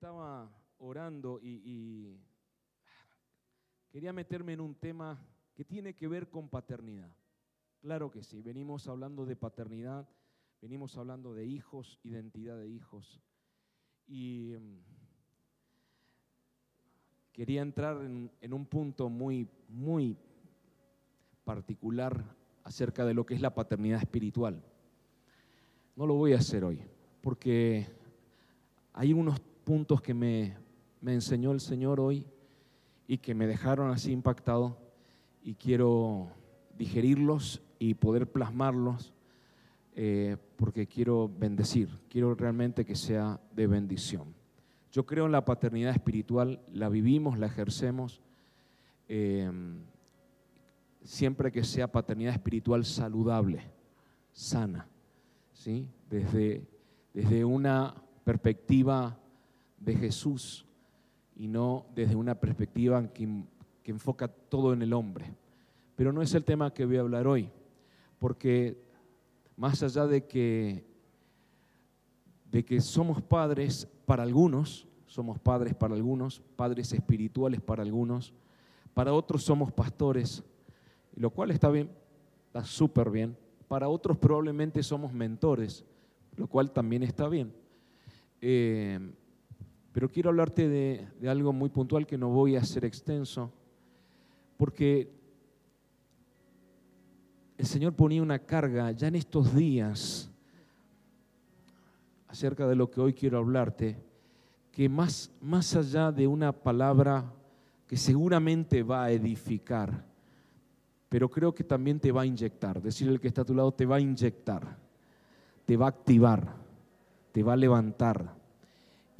estaba orando y, quería meterme en un tema que tiene que ver con paternidad. Claro que sí, venimos hablando de paternidad, venimos hablando de hijos, identidad de hijos. Y mm, quería entrar en, en, un punto muy, muy particular acerca de lo que es la paternidad espiritual. No lo voy a hacer hoy, porque hay unos puntos que me, enseñó el Señor hoy y que me dejaron así impactado y quiero digerirlos y poder plasmarlos eh, porque quiero bendecir, quiero realmente que sea de bendición. Yo creo en la paternidad espiritual, la vivimos, la ejercemos, eh, siempre que sea paternidad espiritual saludable, sana, ¿sí? desde, desde una perspectiva de Jesús y no desde una perspectiva que, que enfoca todo en el hombre. Pero no es el tema que voy a hablar hoy, porque más allá de que, de que somos padres para algunos, somos padres para algunos, padres espirituales para algunos, para otros somos pastores, lo cual está bien, está súper bien. Para otros probablemente somos mentores, lo cual también está bien. Eh, pero quiero hablarte de, algo muy puntual que no voy a hacer extenso, porque el Señor ponía una carga ya en estos días acerca de lo que hoy quiero hablarte, que más, más allá de una palabra que seguramente va a edificar, pero creo que también te va a inyectar. Decirle al que está a tu lado, te va a inyectar, te va a activar, te va a levantar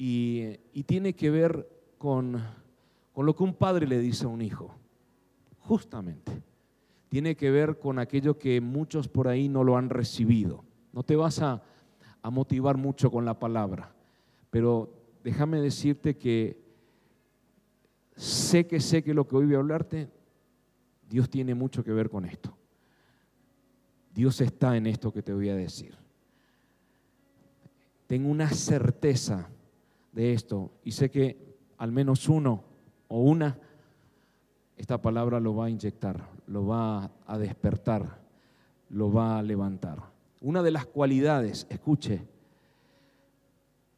y, tiene que ver con, lo que un padre le dice a un hijo, justamente. Tiene que ver con aquello que muchos por ahí no lo han recibido. No te vas a, a motivar mucho con la palabra, pero déjame decirte que sé que sé que lo que hoy voy a hablarte, Dios tiene mucho que ver con esto. Dios está en esto que te voy a decir. Tengo una certeza de esto y sé que al menos uno o una, esta palabra lo va a inyectar, lo va a despertar, lo va a levantar. Una de las cualidades, escuche,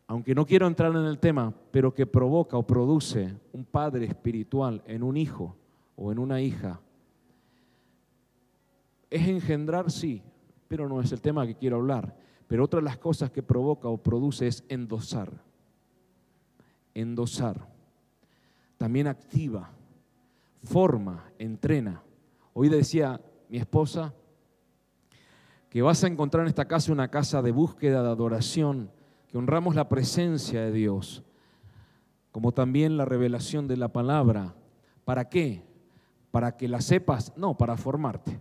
aunque no quiero entrar en el tema, pero que provoca o produce un padre espiritual en un hijo o en una hija, es engendrar, sí, pero no es el tema que quiero hablar. Pero otra de las cosas que provoca o produce es endosar endosar, también activa, forma, entrena. Hoy decía mi esposa que vas a encontrar en esta casa una casa de búsqueda, de adoración, que honramos la presencia de Dios, como también la revelación de la palabra. ¿Para qué? Para que la sepas, no, para formarte,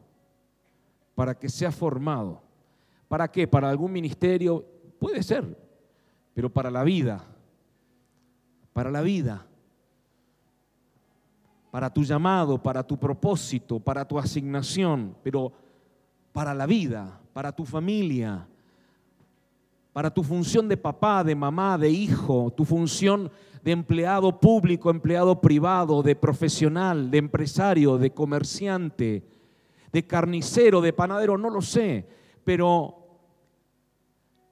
para que sea formado. ¿Para qué? Para algún ministerio, puede ser, pero para la vida, para la vida, para tu llamado, para tu propósito, para tu asignación, pero para la vida, para tu familia, para tu función de papá, de mamá, de hijo, tu función de empleado público, empleado privado, de profesional, de empresario, de comerciante, de carnicero, de panadero, no lo sé, pero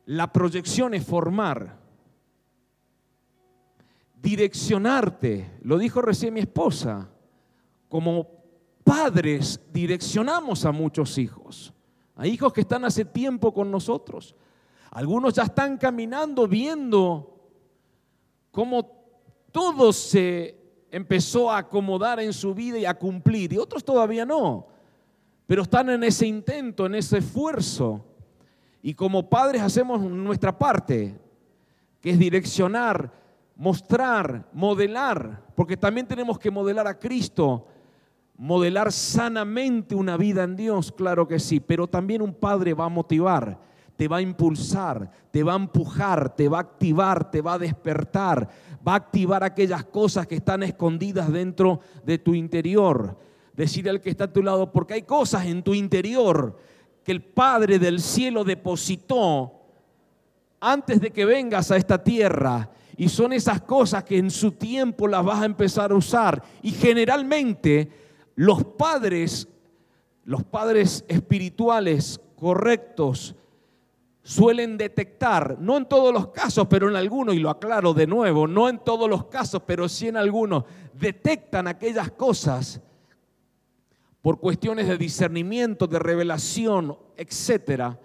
la proyección es formar direccionarte. Lo dijo recién mi esposa. Como padres direccionamos a muchos hijos. Hay hijos que están hace tiempo con nosotros. Algunos ya están caminando viendo cómo todo se empezó a acomodar en su vida y a cumplir. Y otros todavía no. Pero están en ese intento, en ese esfuerzo. Y como padres hacemos nuestra parte, que es direccionar mostrar, modelar, porque también tenemos que modelar a Cristo, modelar sanamente una vida en Dios, claro que sí, pero también un padre va a motivar, te va a impulsar, te va a empujar, te va a activar, te va a despertar, va a activar aquellas cosas que están escondidas dentro de tu interior. Decir al que está a tu lado, porque hay cosas en tu interior que el Padre del cielo depositó antes de que vengas a esta tierra Y son esas cosas que en su tiempo las vas a empezar a usar. Y generalmente los padres, los padres espirituales correctos, suelen detectar, no en todos los casos, pero en algunos, y lo aclaro de nuevo, no en todos los casos, pero sí en algunos, detectan aquellas cosas por cuestiones de discernimiento, de revelación, etcétera,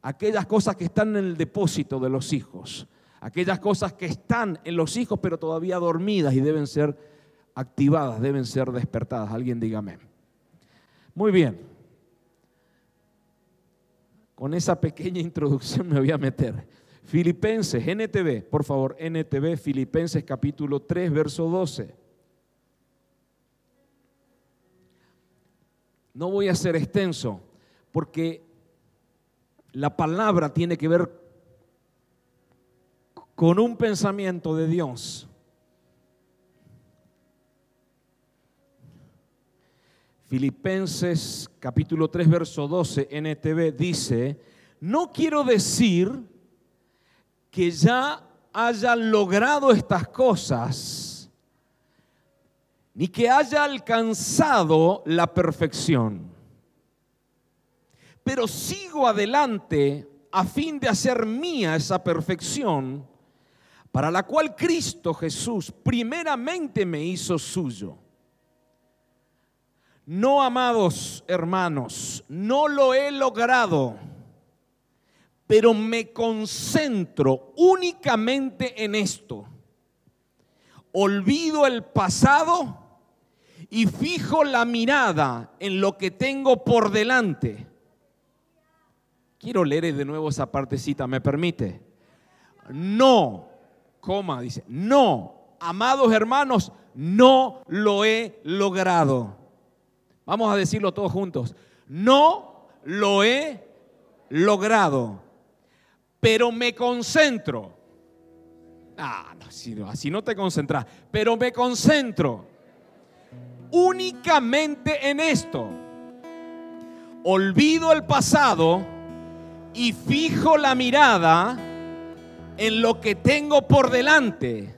aquellas cosas que están en el depósito de los hijos, aquellas cosas que están en los hijos pero todavía dormidas y deben ser activadas, deben ser despertadas. Alguien dígame. Muy bien. Con esa pequeña introducción me voy a meter. Filipenses, NTV, por favor, NTV, Filipenses capítulo 3, verso 12. No voy a ser extenso porque la palabra tiene que ver con un pensamiento de Dios. Filipenses capítulo 3, verso 12, NTV dice, no quiero decir que ya haya logrado estas cosas ni que haya alcanzado la perfección. Pero sigo adelante a fin de hacer mía esa perfección, para la cual Cristo Jesús primeramente me hizo suyo. No, amados hermanos, no lo he logrado, pero me concentro únicamente en esto. Olvido el pasado y fijo la mirada en lo que tengo por delante. Quiero leer de nuevo esa partecita, ¿me permite? No, dice, no, amados hermanos, no lo he logrado. Vamos a decirlo todos juntos. No lo he logrado, pero me concentro. Ah, no, así no te concentras, pero me concentro únicamente en esto. Olvido el pasado y fijo la mirada en lo que tengo por delante.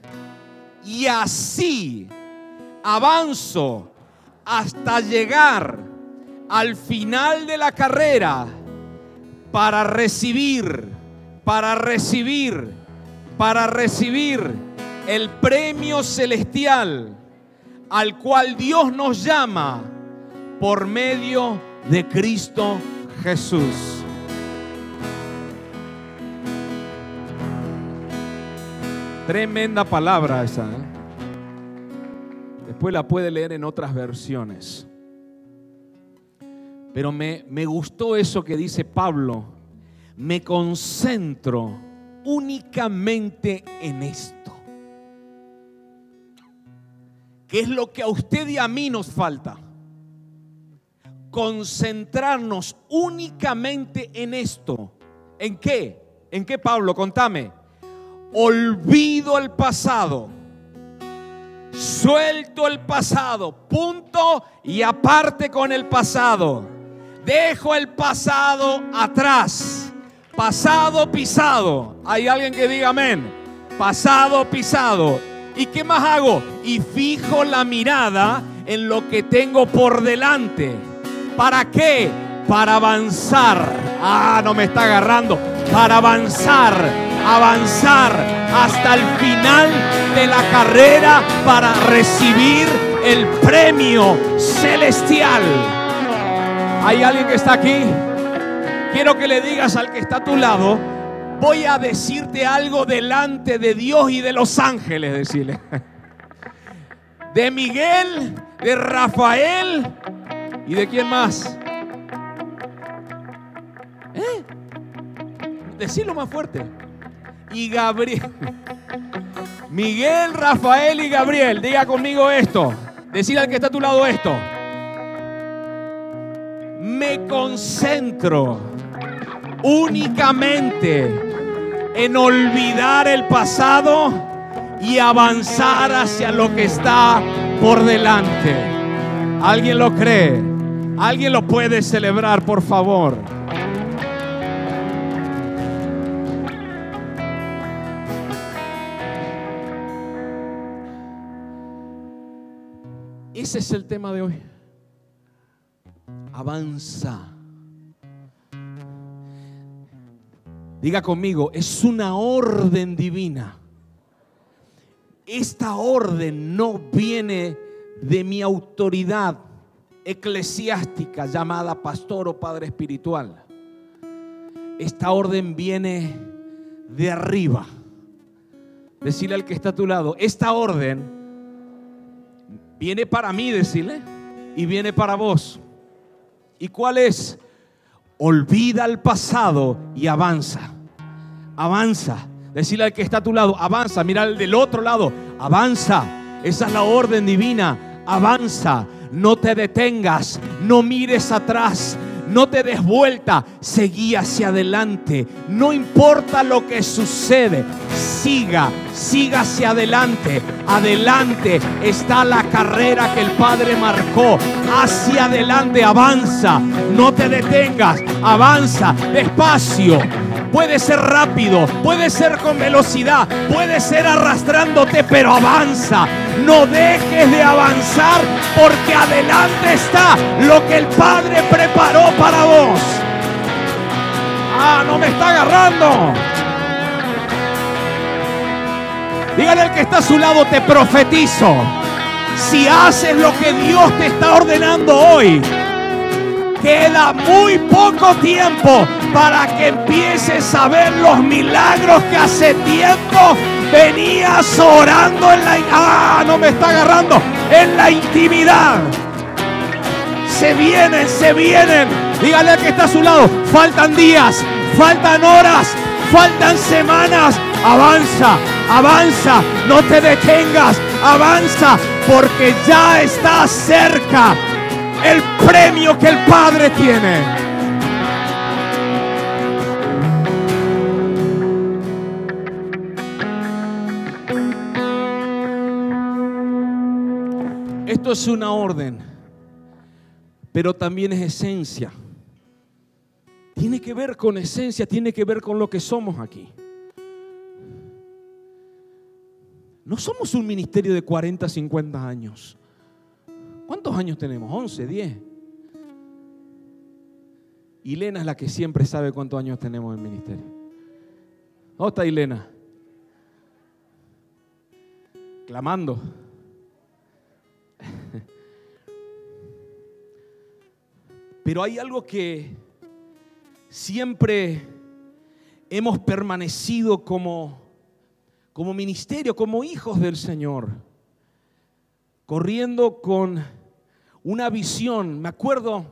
Y así avanzo hasta llegar al final de la carrera para recibir, para recibir, para recibir el premio celestial al cual Dios nos llama por medio de Cristo Jesús. Tremenda palabra esa. ¿eh? Después la puede leer en otras versiones. Pero me, me gustó eso que dice Pablo. Me concentro únicamente en esto. ¿Qué es lo que a usted y a mí nos falta? Concentrarnos únicamente en esto. ¿En qué? ¿En qué, Pablo? Contame. Olvido el pasado. Suelto el pasado. Punto y aparte con el pasado. Dejo el pasado atrás. Pasado pisado. ¿Hay alguien que diga amén? Pasado pisado ¿Y qué más hago? Y fijo la mirada en lo que tengo por delante. ¿Para qué? Para avanzar. Ah, no me está agarrando. Para avanzar, avanzar hasta el final de la carrera para recibir el premio celestial. ¿Hay alguien que está aquí? Quiero que le digas al que está a tu lado, voy a decirte algo delante de Dios y de los ángeles, decirle. De Miguel, de Rafael y de quién más. ¿Eh? Decirlo más fuerte. Y Gabriel. Miguel, Rafael y Gabriel. Diga conmigo esto. Decir al que está a tu lado esto. Me concentro únicamente en olvidar el pasado y avanzar hacia lo que está por delante. ¿Alguien lo cree? ¿Alguien lo puede celebrar, por favor? Ese es el tema de hoy. Avanza. Diga conmigo, es una orden divina. Esta orden no viene de mi autoridad eclesiástica llamada pastor o padre espiritual. Esta orden viene de arriba. Decirle al que está a tu lado, esta orden viene para mí, decirle, y viene para vos. ¿Y cuál es? Olvida el pasado y avanza. Avanza. Decirle al que está a tu lado, avanza. Mira al del otro lado, avanza. Esa es la orden divina. Avanza. No te detengas. No mires atrás. No te des vuelta, seguí hacia adelante. No importa lo que sucede, siga, siga hacia adelante. Adelante está la carrera que el Padre marcó. Hacia adelante, avanza. No te detengas, avanza despacio. Puede ser rápido, puede ser con velocidad, puede ser arrastrándote, pero avanza. No dejes de avanzar porque adelante está lo que el Padre preparó para vos. Ah, no me está agarrando. Dígale al que está a su lado, te profetizo. Si haces lo que Dios te está ordenando hoy, queda muy poco tiempo para que empieces a ver los milagros que hace tiempo venías orando en la... Ah, no me está agarrando. En la intimidad. Se vienen, se vienen. Dígale al que está a su lado. Faltan días, faltan horas, faltan semanas. Avanza, avanza. No te detengas. Avanza porque ya está cerca el premio que el Padre tiene. Esto es una orden, pero también es esencia. Tiene que ver con esencia, tiene que ver con lo que somos aquí. No somos un ministerio de 40, 50 años. ¿Cuántos años tenemos? 11, 10. Ilena es la que siempre sabe cuántos años tenemos en el ministerio. ¿Dónde está Ilena? Clamando. Pero hay algo que siempre hemos permanecido como, como ministerio, como hijos del Señor, corriendo con una visión. Me acuerdo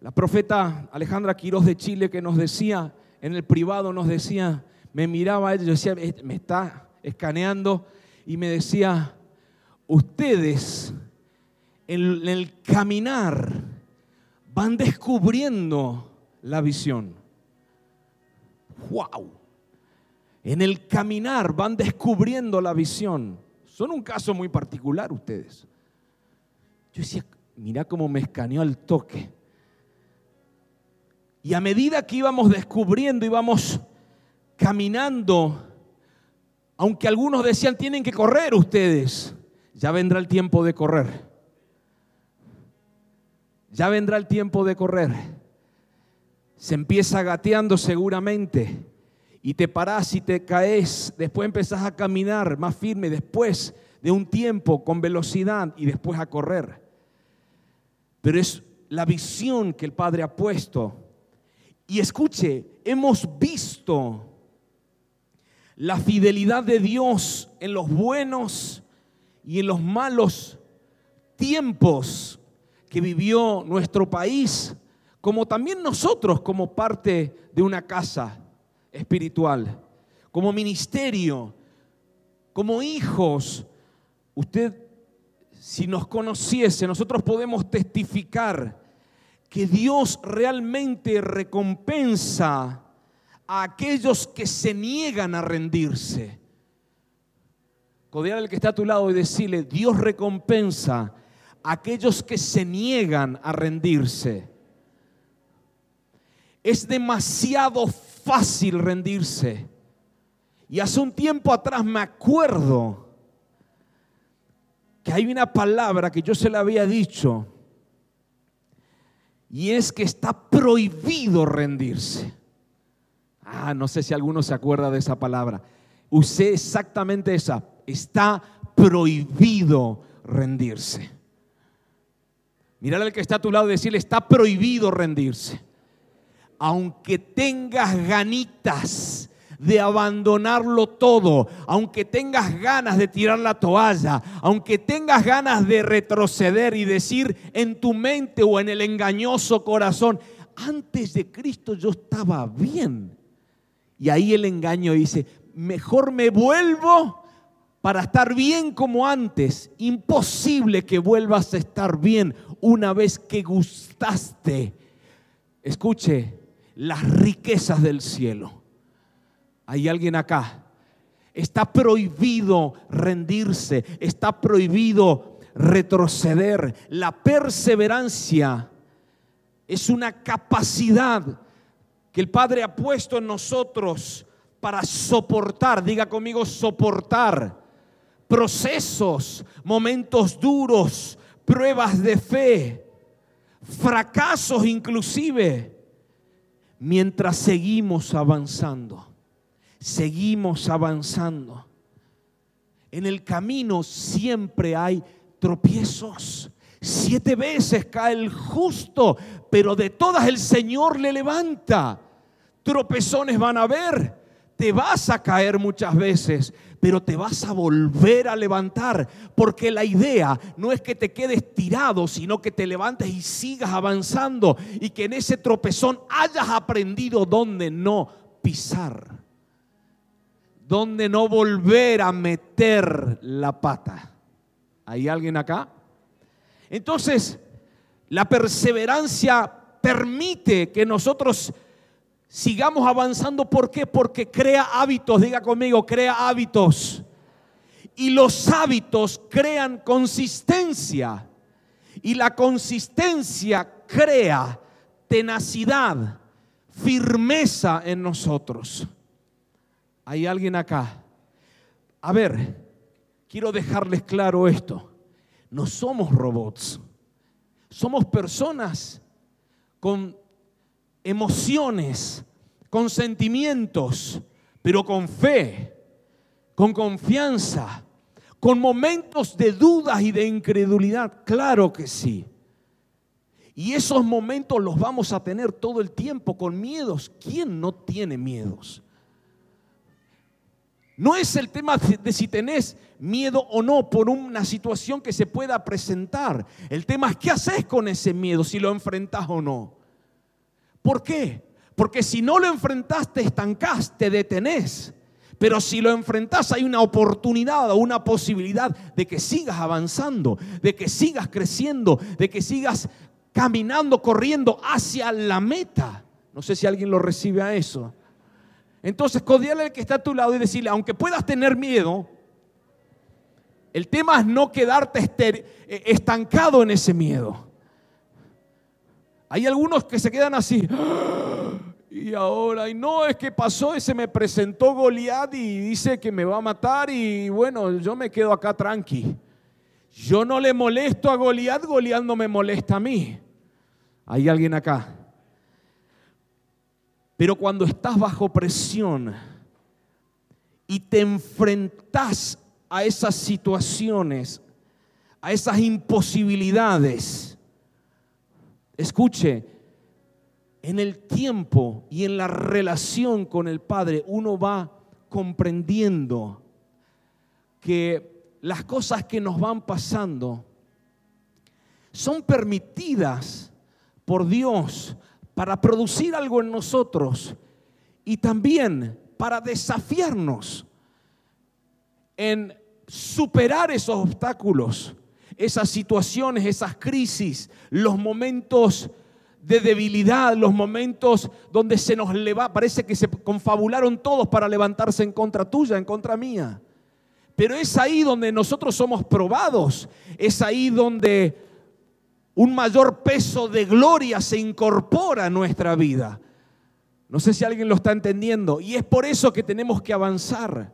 la profeta Alejandra Quiroz de Chile que nos decía, en el privado nos decía, me miraba ella, yo decía, me está escaneando y me decía, ustedes en el caminar van descubriendo la visión. ¡Wow! En el caminar van descubriendo la visión. Son un caso muy particular ustedes. Yo decía, mira cómo me escaneó al toque. Y a medida que íbamos descubriendo, íbamos caminando, aunque algunos decían, tienen que correr ustedes, ya vendrá el tiempo de correr. Ya vendrá el tiempo de correr. Se empieza gateando seguramente y te parás y te caes, después empezás a caminar más firme, después de un tiempo con velocidad y después a correr. Pero es la visión que el Padre ha puesto. Y escuche, hemos visto la fidelidad de Dios en los buenos y en los malos tiempos que vivió nuestro país, como también nosotros como parte de una casa espiritual, como ministerio, como hijos. Usted, si nos conociese, nosotros podemos testificar que Dios realmente recompensa a aquellos que se niegan a rendirse. Codear al que está a tu lado y decirle, Dios recompensa aquellos que se niegan a rendirse. Es demasiado fácil rendirse. Y hace un tiempo atrás me acuerdo que hay una palabra que yo se la había dicho y es que está prohibido rendirse. Ah, no sé si alguno se acuerda de esa palabra. Usé exactamente esa. Está prohibido rendirse. Mirar al que está a tu lado y decirle, está prohibido rendirse. Aunque tengas ganitas de abandonarlo todo, aunque tengas ganas de tirar la toalla, aunque tengas ganas de retroceder y decir en tu mente o en el engañoso corazón, antes de Cristo yo estaba bien. Y ahí el engaño dice, mejor me vuelvo para estar bien como antes. Imposible que vuelvas a estar bien una vez que gustaste. Escuche, las riquezas del cielo ¿Hay alguien acá? Está prohibido rendirse, está prohibido retroceder. La perseverancia es una capacidad que el Padre ha puesto en nosotros para soportar, diga conmigo, soportar procesos, momentos duros, pruebas de fe, fracasos inclusive, mientras seguimos avanzando seguimos avanzando. En el camino siempre hay tropiezos. Siete veces cae el justo, pero de todas el Señor le levanta. Tropezones van a haber. Te vas a caer muchas veces, pero te vas a volver a levantar. Porque la idea no es que te quedes tirado, sino que te levantes y sigas avanzando. Y que en ese tropezón hayas aprendido dónde no pisar donde no volver a meter la pata. ¿Hay alguien acá? Entonces, la perseverancia permite que nosotros sigamos avanzando. ¿Por qué? Porque crea hábitos, diga conmigo, crea hábitos. Y los hábitos crean consistencia. Y la consistencia crea tenacidad, firmeza en nosotros. ¿Hay alguien acá? A ver, quiero dejarles claro esto. No somos robots. Somos personas con emociones, con sentimientos, pero con fe, con confianza, con momentos de dudas y de incredulidad. Claro que sí. Y esos momentos los vamos a tener todo el tiempo con miedos. ¿Quién no tiene miedos? No es el tema de si tenés miedo o no por una situación que se pueda presentar. El tema es qué haces con ese miedo, si lo enfrentás o no. ¿Por qué? Porque si no lo enfrentás, te estancás, te detenés. Pero si lo enfrentás, hay una oportunidad o una posibilidad de que sigas avanzando, de que sigas creciendo, de que sigas caminando, corriendo hacia la meta. No sé si alguien lo recibe a eso. Entonces, codiarle al que está a tu lado y decirle, aunque puedas tener miedo, el tema es no quedarte eh, estancado en ese miedo. Hay algunos que se quedan así. Y ahora, y no, es que pasó, ese me presentó Goliat y dice que me va a matar y bueno, yo me quedo acá tranqui. Yo no le molesto a Goliat, Goliat no me molesta a mí. ¿Hay alguien acá? Pero cuando estás bajo presión y te enfrentas a esas situaciones, a esas imposibilidades, escuche, en el tiempo y en la relación con el Padre uno va comprendiendo que las cosas que nos van pasando son permitidas por Dios para producir algo en nosotros y también para desafiarnos en superar esos obstáculos, esas situaciones, esas crisis, los momentos de debilidad, los momentos donde se nos leva, parece que se confabularon todos para levantarse en contra tuya, en contra mía. Pero es ahí donde nosotros somos probados, es ahí donde un mayor peso de gloria se incorpora a nuestra vida. No sé si alguien lo está entendiendo. Y es por eso que tenemos que avanzar.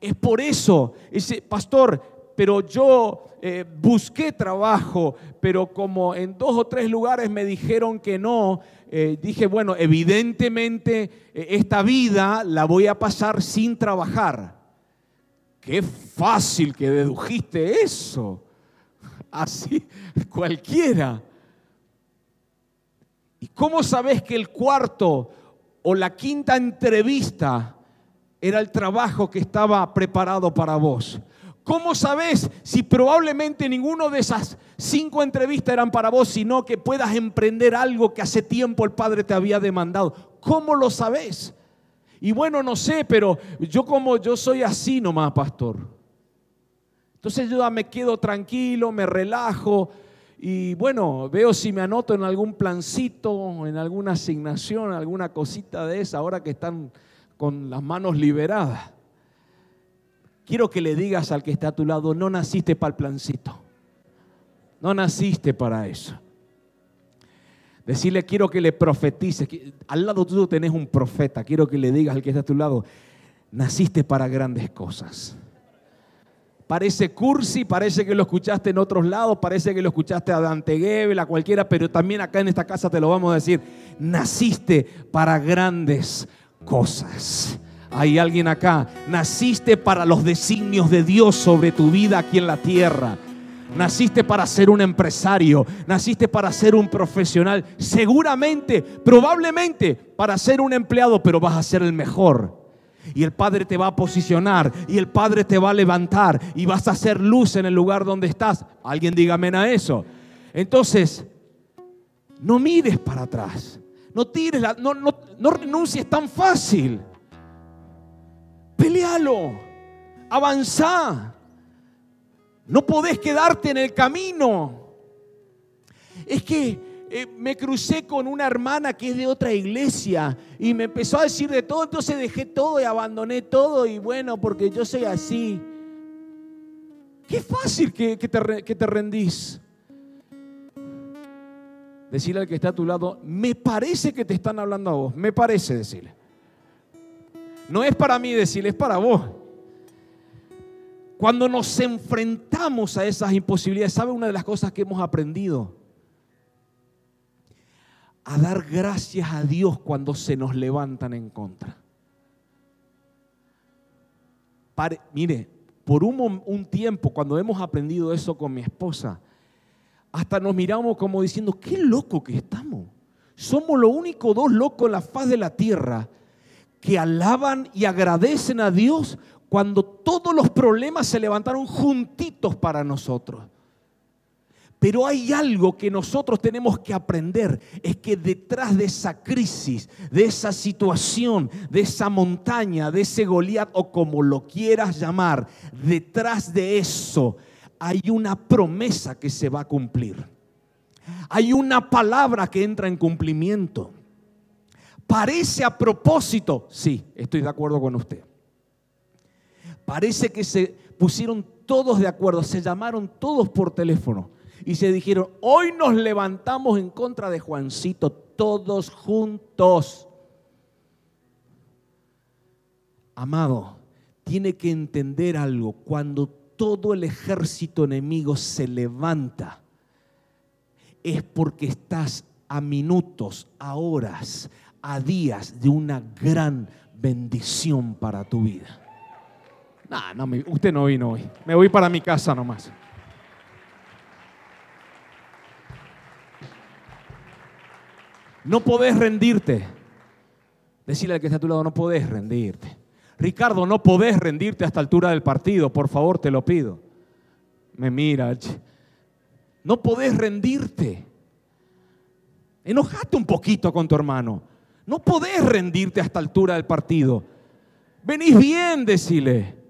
Es por eso, ese pastor, pero yo eh, busqué trabajo, pero como en dos o tres lugares me dijeron que no, eh, dije, bueno, evidentemente eh, esta vida la voy a pasar sin trabajar. Qué fácil que dedujiste eso. Así cualquiera. ¿Y cómo sabes que el cuarto o la quinta entrevista era el trabajo que estaba preparado para vos? ¿Cómo sabes si probablemente ninguno de esas cinco entrevistas eran para vos, sino que puedas emprender algo que hace tiempo el Padre te había demandado? ¿Cómo lo sabes? Y bueno, no sé, pero yo como yo soy así nomás, pastor. Entonces yo me quedo tranquilo, me relajo y bueno, veo si me anoto en algún plancito, en alguna asignación, alguna cosita de esa, ahora que están con las manos liberadas. Quiero que le digas al que está a tu lado, no naciste para el plancito. No naciste para eso. Decirle, quiero que le profetices. Al lado tuyo tenés un profeta. Quiero que le digas al que está a tu lado, naciste para grandes cosas. Parece cursi, parece que lo escuchaste en otros lados, parece que lo escuchaste a Dante Gebel, a cualquiera, pero también acá en esta casa te lo vamos a decir. Naciste para grandes cosas. Hay alguien acá. Naciste para los designios de Dios sobre tu vida aquí en la tierra. Naciste para ser un empresario, naciste para ser un profesional, seguramente, probablemente para ser un empleado, pero vas a ser el mejor. Y el Padre te va a posicionar y el Padre te va a levantar y vas a hacer luz en el lugar donde estás. Alguien dígame a eso. Entonces, no mires para atrás. No tires no, no, no renuncies tan fácil. Pelealo. Avanzá. No podés quedarte en el camino. Es que eh, me crucé con una hermana que es de otra iglesia y me empezó a decir de todo, entonces dejé todo y abandoné todo y bueno, porque yo soy así. Qué fácil que, te, que te rendís. Decirle al que está a tu lado, me parece que te están hablando a vos, me parece decirle. No es para mí decirle, es para vos. Cuando nos enfrentamos a esas imposibilidades, ¿sabe una de las cosas que hemos aprendido? A dar gracias a Dios cuando se nos levantan en contra. mire, por un, un tiempo, cuando hemos aprendido eso con mi esposa, hasta nos miramos como diciendo, qué loco que estamos. Somos los únicos dos locos en la faz de la tierra que alaban y agradecen a Dios cuando todos los problemas se levantaron juntitos para nosotros. Pero hay algo que nosotros tenemos que aprender, es que detrás de esa crisis, de esa situación, de esa montaña, de ese Goliat o como lo quieras llamar, detrás de eso hay una promesa que se va a cumplir. Hay una palabra que entra en cumplimiento. Parece a propósito, sí, estoy de acuerdo con usted. Parece que se pusieron todos de acuerdo, se llamaron todos por teléfono y se dijeron, hoy nos levantamos en contra de Juancito, todos juntos. Amado, tiene que entender algo, cuando todo el ejército enemigo se levanta, es porque estás a minutos, a horas, a días de una gran bendición para tu vida. no, usted no vino hoy. Me voy para mi casa nomás. No podés rendirte. Decirle al que está a tu lado, no podés rendirte. Ricardo, no podés rendirte a esta altura del partido, por favor, te lo pido. Me mira. No podés rendirte. Enojate un poquito con tu hermano. No podés rendirte a esta altura del partido. Venís bien, decile.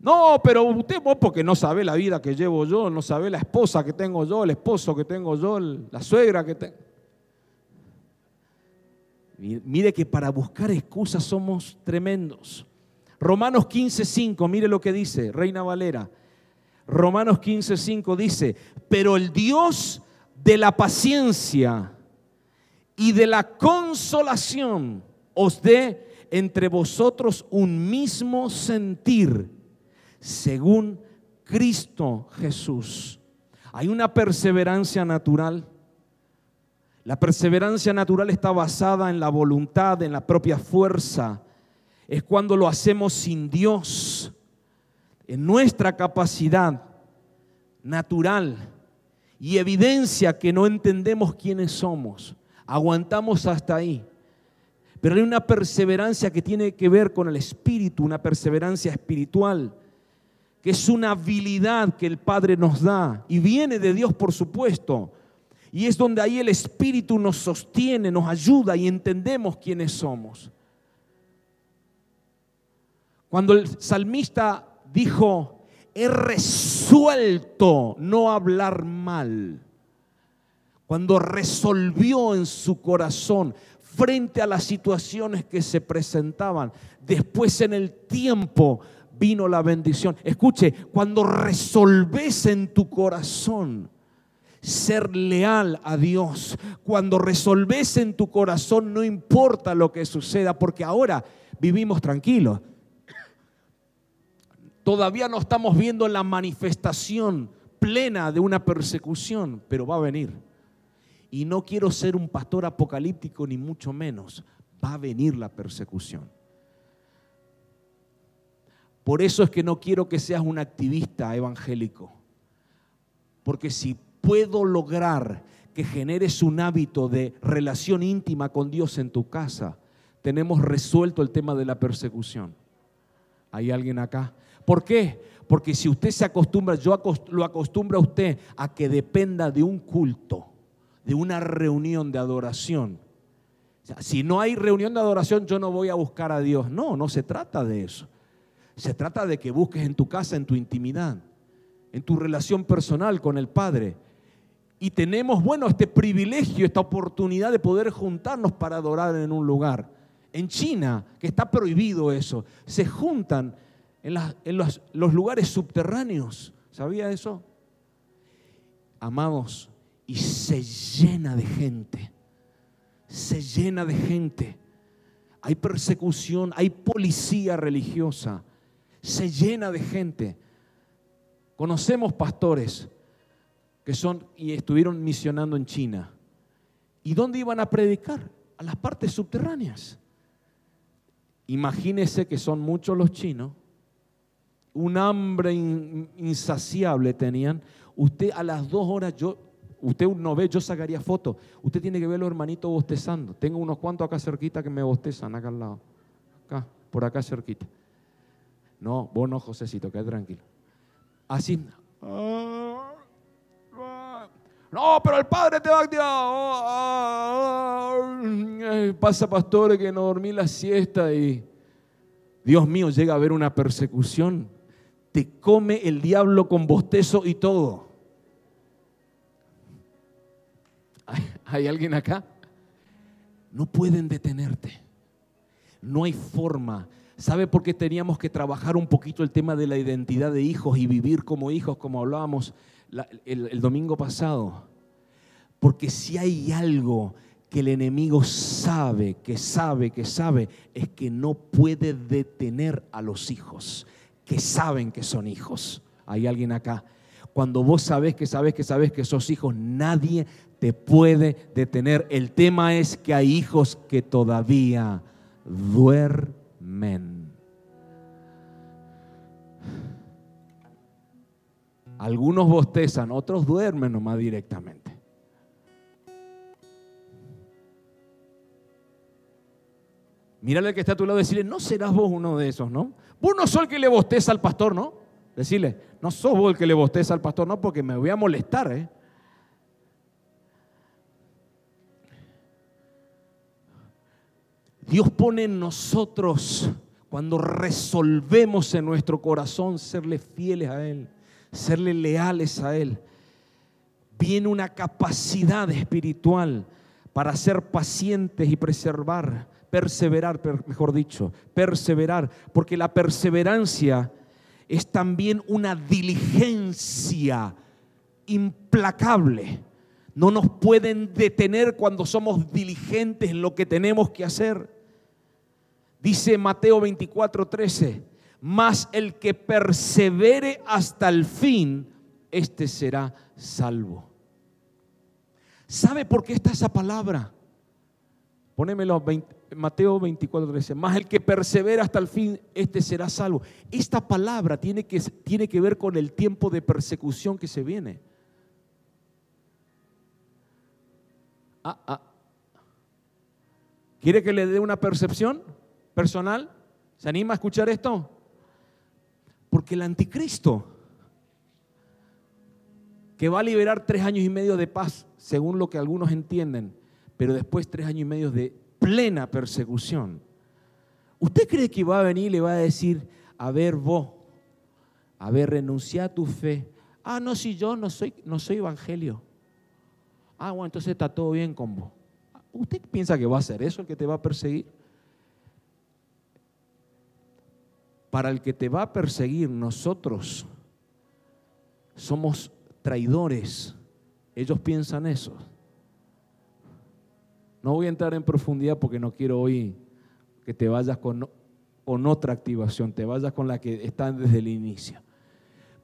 No, pero usted vos porque no sabe la vida que llevo yo, no sabe la esposa que tengo yo, el esposo que tengo yo, la suegra que tengo. Mire que para buscar excusas somos tremendos. Romanos 15:5, mire lo que dice Reina Valera. Romanos 15:5 dice, pero el Dios de la paciencia y de la consolación os dé entre vosotros un mismo sentir según Cristo Jesús. Hay una perseverancia natural. La perseverancia natural está basada en la voluntad, en la propia fuerza. Es cuando lo hacemos sin Dios, en nuestra capacidad natural y evidencia que no entendemos quiénes somos. Aguantamos hasta ahí. Pero hay una perseverancia que tiene que ver con el espíritu, una perseverancia espiritual, que es una habilidad que el Padre nos da y viene de Dios, por supuesto. Y es donde ahí el espíritu nos sostiene, nos ayuda y entendemos quiénes somos. Cuando el salmista dijo, he resuelto no hablar mal, cuando resolvió en su corazón, frente a las situaciones que se presentaban. Después en el tiempo vino la bendición. Escuche, cuando resolves en tu corazón ser leal a Dios, cuando resolves en tu corazón no importa lo que suceda, porque ahora vivimos tranquilos. Todavía no estamos viendo la manifestación plena de una persecución, pero va a venir. Y no quiero ser un pastor apocalíptico, ni mucho menos. Va a venir la persecución. Por eso es que no quiero que seas un activista evangélico. Porque si puedo lograr que generes un hábito de relación íntima con Dios en tu casa, tenemos resuelto el tema de la persecución. ¿Hay alguien acá? ¿Por qué? Porque si usted se acostumbra, yo lo acostumbro a usted a que dependa de un culto, de una reunión de adoración. si no hay reunión de adoración, yo no voy a buscar a Dios. No, no se trata de eso. Se trata de que busques en tu casa, en tu intimidad, en tu relación personal con el Padre. Y tenemos, bueno, este privilegio, esta oportunidad de poder juntarnos para adorar en un lugar. En China, que está prohibido eso, se juntan en, los, los lugares subterráneos. ¿Sabía eso? Amados, y se llena de gente. Se llena de gente. Hay persecución, hay policía religiosa. Se llena de gente. Conocemos pastores que son y estuvieron misionando en China. ¿Y dónde iban a predicar? A las partes subterráneas. Imagínese que son muchos los chinos. Un hambre insaciable tenían. Usted a las dos horas, yo Usted no ve, yo sacaría fotos. Usted tiene que ver los hermanitos bostezando. Tengo unos cuantos acá cerquita que me bostezan acá al lado. Acá, por acá cerquita. No, vos no, Josecito, quédate tranquilo. Así. No, pero el padre te va a Pasa pastores que no dormí la siesta y Dios mío, llega a haber una persecución. Te come el diablo con bostezo y todo. ¿Hay alguien acá? No pueden detenerte. No hay forma. ¿Sabe por qué teníamos que trabajar un poquito el tema de la identidad de hijos y vivir como hijos, como hablábamos el, el domingo pasado? Porque si hay algo que el enemigo sabe, que sabe, que sabe, es que no puede detener a los hijos, que saben que son hijos. ¿Hay alguien acá? Cuando vos sabes que sabes que sabes que sos hijos, nadie te puede detener. El tema es que hay hijos que todavía duermen. Algunos bostezan, otros duermen nomás directamente. Mírale que está a tu lado y decirle, no serás vos uno de esos, ¿no? Vos no sos el que le bosteza al pastor, ¿no? Decirle, no sos vos el que le bosteza al pastor, no, porque me voy a molestar, ¿eh? Dios pone en nosotros, cuando resolvemos en nuestro corazón serle fieles a Él, serle leales a Él, viene una capacidad espiritual para ser pacientes y preservar, perseverar, mejor dicho, perseverar, porque la perseverancia es también una diligencia implacable. No nos pueden detener cuando somos diligentes en lo que tenemos que hacer. Dice Mateo 24, 13, mas el que persevere hasta el fin, este será salvo. ¿Sabe por qué está esa palabra? Ponémelo, Mateo 24, 13. Más el que persevera hasta el fin, este será salvo. Esta palabra tiene que, tiene que ver con el tiempo de persecución que se viene. Ah, ah. ¿Quiere que le dé una percepción personal? ¿Se anima a escuchar esto? Porque el anticristo, que va a liberar tres años y medio de paz, según lo que algunos entienden, pero después tres años y medio de plena persecución. ¿Usted cree que va a venir y le va a decir, a ver vos, a ver, renuncia a tu fe? Ah, no, si yo no soy, no soy evangelio. Ah, bueno, entonces está todo bien con vos. ¿Usted piensa que va a ser eso el que te va a perseguir? Para el que te va a perseguir, nosotros somos traidores. Ellos piensan eso. No voy a entrar en profundidad porque no quiero hoy que te vayas con, otra activación, te vayas con la que están desde el inicio.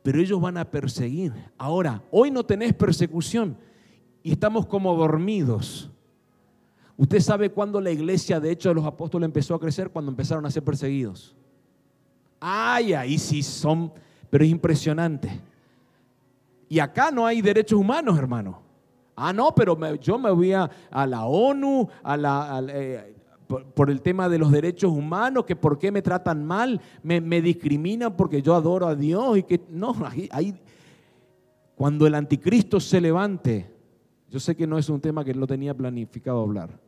Pero ellos van a perseguir. Ahora, hoy no tenés persecución y estamos como dormidos. Usted sabe cuándo la iglesia, de hecho, de los apóstoles empezó a crecer, cuando empezaron a ser perseguidos. Ay, ahí sí son, pero es impresionante. Y acá no hay derechos humanos, hermano. Ah, no, pero yo me voy a, la ONU, a la, eh, por, el tema de los derechos humanos, que por qué me tratan mal, me, discriminan porque yo adoro a Dios y que no, ahí, cuando el anticristo se levante, yo sé que no es un tema que él no tenía planificado hablar.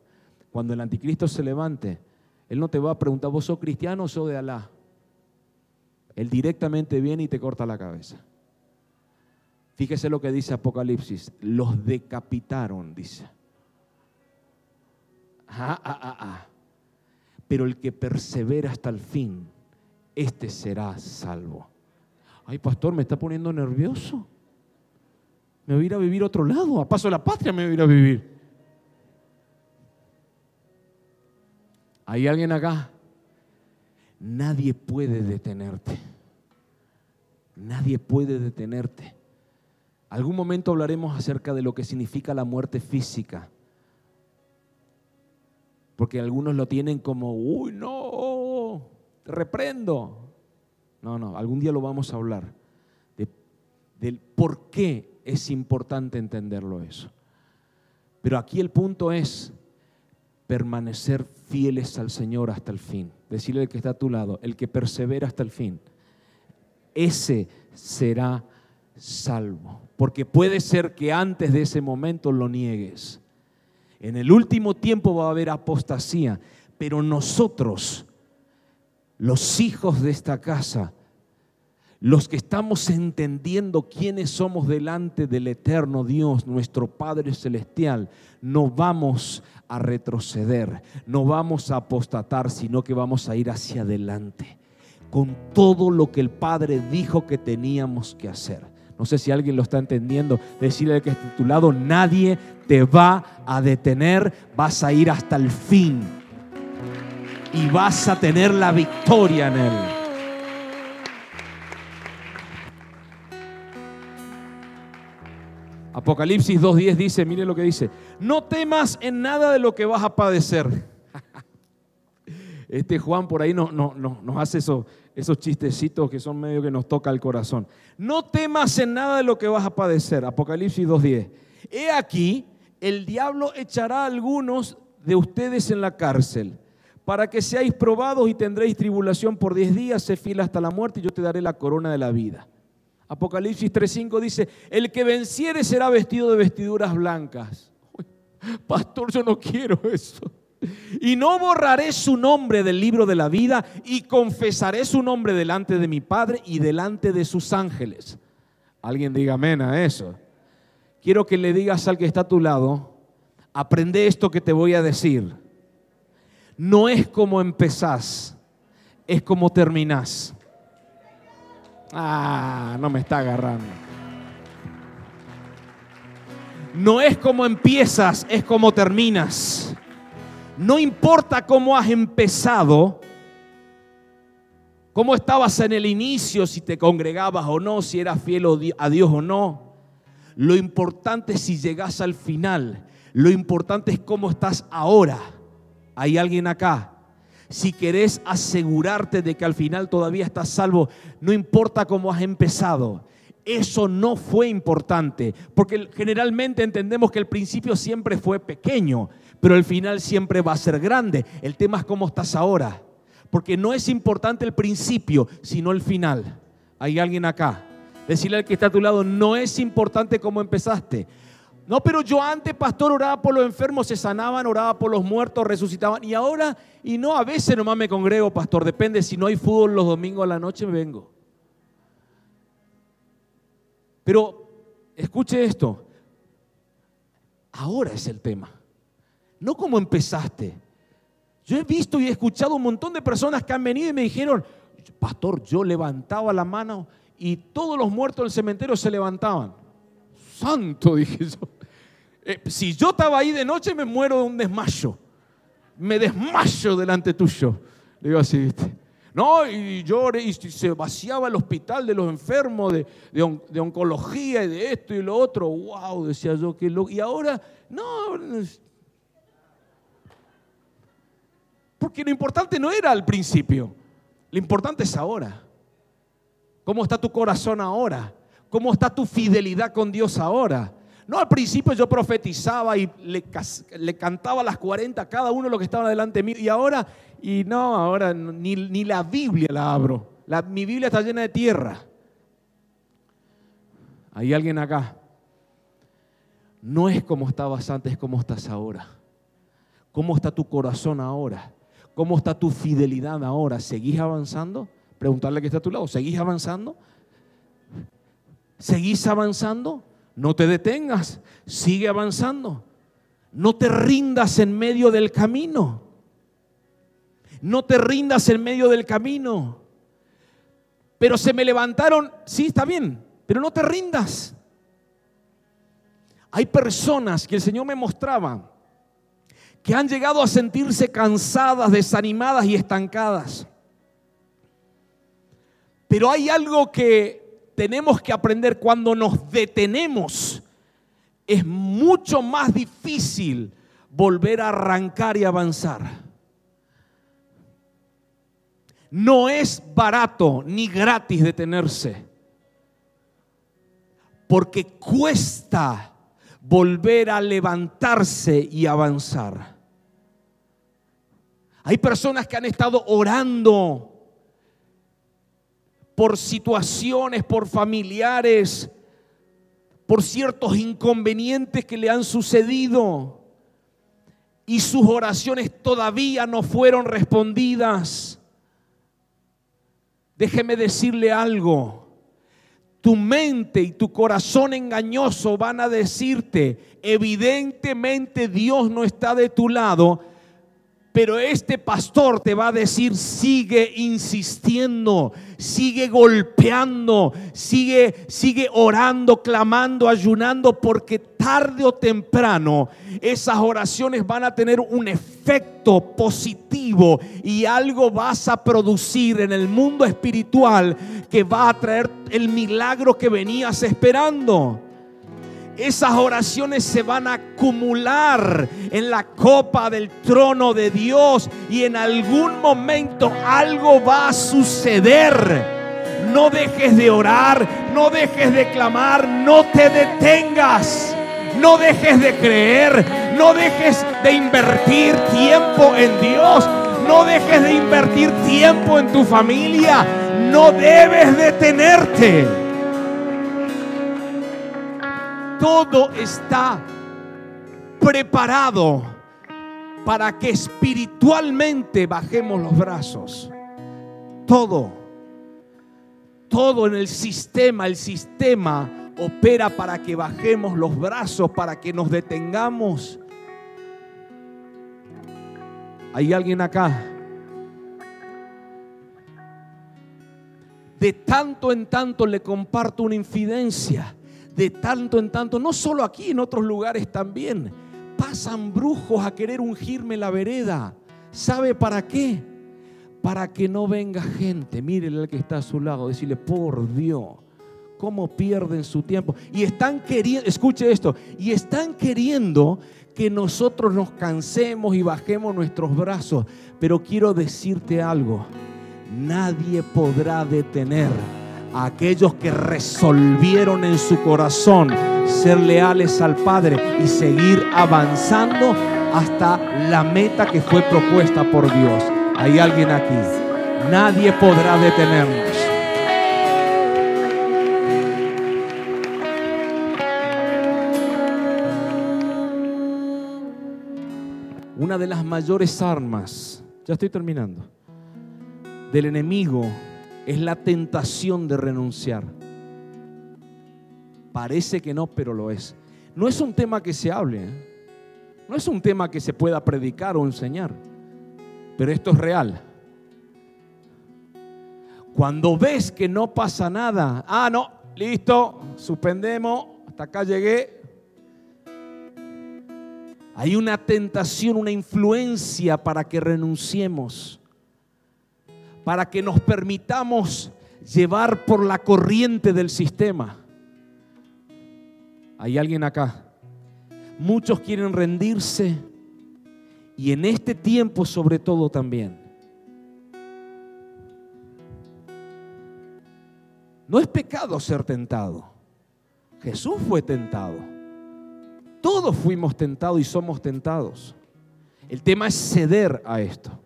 Cuando el anticristo se levante, él no te va a preguntar, ¿vos sos cristiano o sos de Alá? Él directamente viene y te corta la cabeza. Fíjese lo que dice Apocalipsis. Los decapitaron, dice. Ah, ah, ah, Pero el que persevera hasta el fin, este será salvo. Ay, pastor, me está poniendo nervioso. Me voy a ir a vivir a otro lado. A paso de la patria me voy a ir a vivir. ¿Hay alguien acá? Nadie puede detenerte. Nadie puede detenerte. Algún momento hablaremos acerca de lo que significa la muerte física. Porque algunos lo tienen como, uy, no, te reprendo. No, no, algún día lo vamos a hablar. del por qué es importante entenderlo eso. Pero aquí el punto es permanecer fieles al Señor hasta el fin. Decirle al que está a tu lado, el que persevera hasta el fin, ese será salvo. Porque puede ser que antes de ese momento lo niegues. En el último tiempo va a haber apostasía, pero nosotros, los hijos de esta casa, los que estamos entendiendo quiénes somos delante del eterno Dios, nuestro Padre Celestial, no vamos a retroceder, no vamos a apostatar, sino que vamos a ir hacia adelante con todo lo que el Padre dijo que teníamos que hacer. No sé si alguien lo está entendiendo. Decirle que está a tu lado, nadie te va a detener, vas a ir hasta el fin y vas a tener la victoria en él. Apocalipsis 2.10 dice, mire lo que dice, no temas en nada de lo que vas a padecer. Este Juan por ahí no, no, no, nos hace eso, esos chistecitos que son medio que nos toca el corazón. No temas en nada de lo que vas a padecer. Apocalipsis 2.10. He aquí, el diablo echará a algunos de ustedes en la cárcel para que seáis probados y tendréis tribulación por diez días, se fila hasta la muerte y yo te daré la corona de la vida. Apocalipsis 3.5 dice, el que venciere será vestido de vestiduras blancas. Pastor, yo no quiero eso. Y no borraré su nombre del libro de la vida y confesaré su nombre delante de mi Padre y delante de sus ángeles. Alguien diga amén a eso. Quiero que le digas al que está a tu lado, aprende esto que te voy a decir. No es como empezás, es como terminás. Ah, no me está agarrando. No es como empiezas, es como terminas. No importa cómo has empezado, cómo estabas en el inicio, si te congregabas o no, si eras fiel a Dios o no. Lo importante es si llegas al final. Lo importante es cómo estás ahora. Hay alguien acá. Si querés asegurarte de que al final todavía estás salvo, no importa cómo has empezado. Eso no fue importante, porque generalmente entendemos que el principio siempre fue pequeño, pero el final siempre va a ser grande. El tema es cómo estás ahora, porque no es importante el principio, sino el final. Hay alguien acá. Decirle al que está a tu lado, no es importante cómo empezaste, no, pero yo antes, pastor, oraba por los enfermos, se sanaban, oraba por los muertos, resucitaban. Y ahora, y no, a veces nomás me congrego, pastor. Depende, si no hay fútbol los domingos a la noche, me vengo. Pero escuche esto. Ahora es el tema. No como empezaste. Yo he visto y he escuchado un montón de personas que han venido y me dijeron, pastor, yo levantaba la mano y todos los muertos del cementerio se levantaban. Santo, dije yo. Eh, si yo estaba ahí de noche, me muero de un desmayo. Me desmayo delante tuyo. Le digo así, ¿viste? No, y lloré y se vaciaba el hospital de los enfermos de, de, oncología y de esto y lo otro. ¡Wow! Decía yo, que lo. Y ahora, no. Porque lo importante no era al principio. Lo importante es ahora. ¿Cómo está tu corazón ahora? ¿Cómo está tu fidelidad con Dios ahora? No, al principio yo profetizaba y le, cantaba a las 40 a cada uno lo que estaba delante de mí. Y ahora, y no, ahora ni, ni la Biblia la abro. La, mi Biblia está llena de tierra. Hay alguien acá. No es como estabas antes, es como estás ahora. ¿Cómo está tu corazón ahora? ¿Cómo está tu fidelidad ahora? ¿Seguís avanzando? Preguntarle que está a tu lado. ¿Seguís avanzando? ¿Seguís avanzando? No te detengas, sigue avanzando. No te rindas en medio del camino. No te rindas en medio del camino. Pero se me levantaron, sí, está bien, pero no te rindas. Hay personas que el Señor me mostraba que han llegado a sentirse cansadas, desanimadas y estancadas. Pero hay algo que tenemos que aprender cuando nos detenemos. Es mucho más difícil volver a arrancar y avanzar. No es barato ni gratis detenerse, porque cuesta volver a levantarse y avanzar. Hay personas que han estado orando por situaciones, por familiares, por ciertos inconvenientes que le han sucedido y sus oraciones todavía no fueron respondidas. Déjeme decirle algo. Tu mente y tu corazón engañoso van a decirte, evidentemente Dios no está de tu lado, pero este pastor te va a decir, sigue insistiendo, sigue golpeando, sigue, sigue orando, clamando, ayunando, porque tarde o temprano esas oraciones van a tener un efecto positivo y algo vas a producir en el mundo espiritual que va a traer el milagro que venías esperando esas oraciones se van a acumular en la copa del trono de Dios y en algún momento algo va a suceder. No dejes de orar, no dejes de clamar, no te detengas, no dejes de creer, no dejes de invertir tiempo en Dios, no dejes de invertir tiempo en tu familia, no debes detenerte todo está preparado para que espiritualmente bajemos los brazos. Todo, todo en el sistema, el sistema opera para que bajemos los brazos, para que nos detengamos. ¿Hay alguien acá? De tanto en tanto le comparto una infidencia de tanto en tanto, no solo aquí, en otros lugares también, pasan brujos a querer ungirme la vereda. ¿Sabe para qué? para que no venga gente, mírele al que está a su lado, decirle, por Dios, cómo pierden su tiempo. Y están queriendo, escuche esto, y están queriendo que nosotros nos cansemos y bajemos nuestros brazos. Pero quiero decirte algo, nadie podrá detener a aquellos que resolvieron en su corazón ser leales al Padre y seguir avanzando hasta la meta que fue propuesta por Dios. Hay alguien aquí. Nadie podrá detenernos. Una de las mayores armas, ya estoy terminando, del enemigo es la tentación de renunciar. Parece que no, pero lo es. No es un tema que se hable, ¿eh? no es un tema que se pueda predicar o enseñar, pero esto es real. Cuando ves que no pasa nada, ah, no, listo, suspendemos, hasta acá llegué. Hay una tentación, una influencia para que renunciemos, para que nos permitamos llevar por la corriente del sistema. Hay alguien acá. Muchos quieren rendirse y en este tiempo sobre todo también. No es pecado ser tentado. Jesús fue tentado. Todos fuimos tentados y somos tentados. El tema es ceder a esto.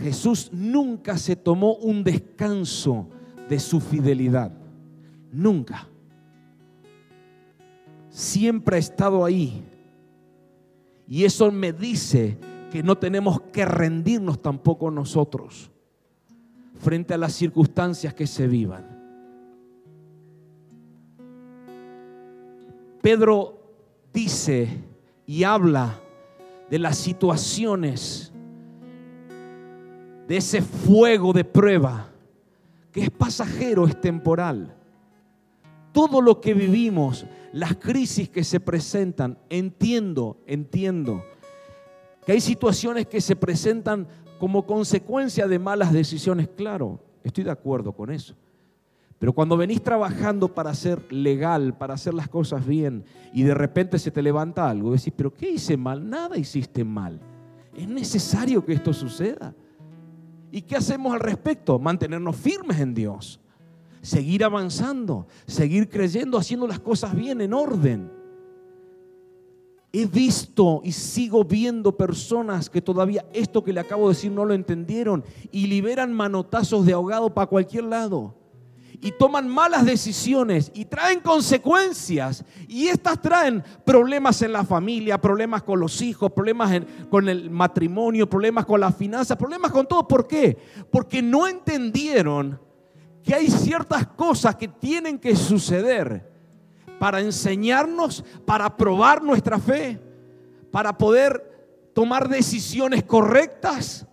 Jesús nunca se tomó un descanso de su fidelidad. Nunca. Siempre ha estado ahí. Y eso me dice que no tenemos que rendirnos tampoco nosotros frente a las circunstancias que se vivan. Pedro dice y habla de las situaciones, de ese fuego de prueba, que es pasajero, es temporal todo lo que vivimos, las crisis que se presentan, entiendo, entiendo que hay situaciones que se presentan como consecuencia de malas decisiones, claro, estoy de acuerdo con eso. Pero cuando venís trabajando para ser legal, para hacer las cosas bien, y de repente se te levanta algo, decís, pero ¿qué hice mal? Nada hiciste mal. Es necesario que esto suceda. ¿Y qué hacemos al respecto? Mantenernos firmes en Dios seguir avanzando, seguir creyendo, haciendo las cosas bien, en orden. He visto y sigo viendo personas que todavía esto que le acabo de decir no lo entendieron y liberan manotazos de ahogado para cualquier lado. Y toman malas decisiones y traen consecuencias. Y estas traen problemas en la familia, problemas con los hijos, problemas con el matrimonio, problemas con las finanzas, problemas con todo. ¿Por qué? Porque no entendieron que hay ciertas cosas que tienen que suceder para enseñarnos, para probar nuestra fe, para poder tomar decisiones correctas.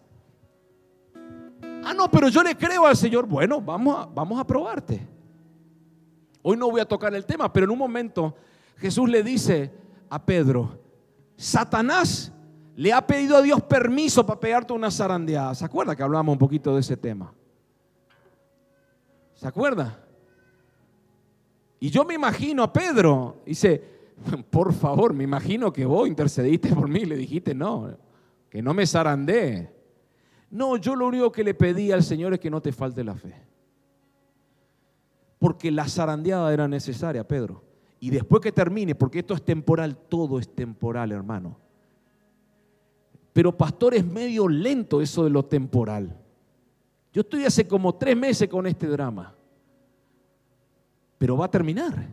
Ah, no, pero yo le creo al Señor. Bueno, vamos a, vamos a probarte. Hoy no voy a tocar el tema, pero en un momento Jesús le dice a Pedro, Satanás le ha pedido a Dios permiso para pegarte una zarandeada. ¿Se acuerda que hablamos un poquito de ese tema? ¿Se acuerda? Y yo me imagino a Pedro, dice, por favor, me imagino que vos intercediste por mí, le dijiste, no, que no me zarandee. No, yo lo único que le pedí al Señor es que no te falte la fe. Porque la zarandeada era necesaria, Pedro. Y después que termine, porque esto es temporal, todo es temporal, hermano. Pero pastor es medio lento eso de lo temporal. Yo estoy hace como tres meses con este drama. Pero va a terminar.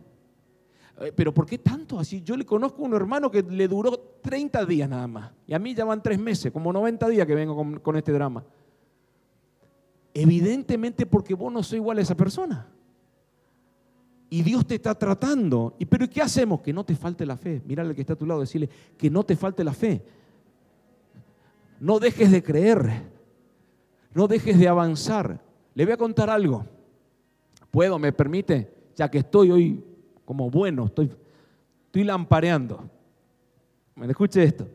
Eh, pero ¿por qué tanto así? Yo le conozco a un hermano que le duró 30 días nada más. Y a mí ya van tres meses, como 90 días que vengo con, este drama. Evidentemente porque vos no sois igual a esa persona. Y Dios te está tratando. ¿Y pero qué hacemos? Que no te falte la fe. Mira al que está a tu lado, decirle que no te falte la fe. No dejes de creer. No dejes de avanzar. Le voy a contar algo. ¿Puedo? ¿Me permite? Ya que estoy hoy como bueno, estoy, estoy lampareando. Me escuche esto.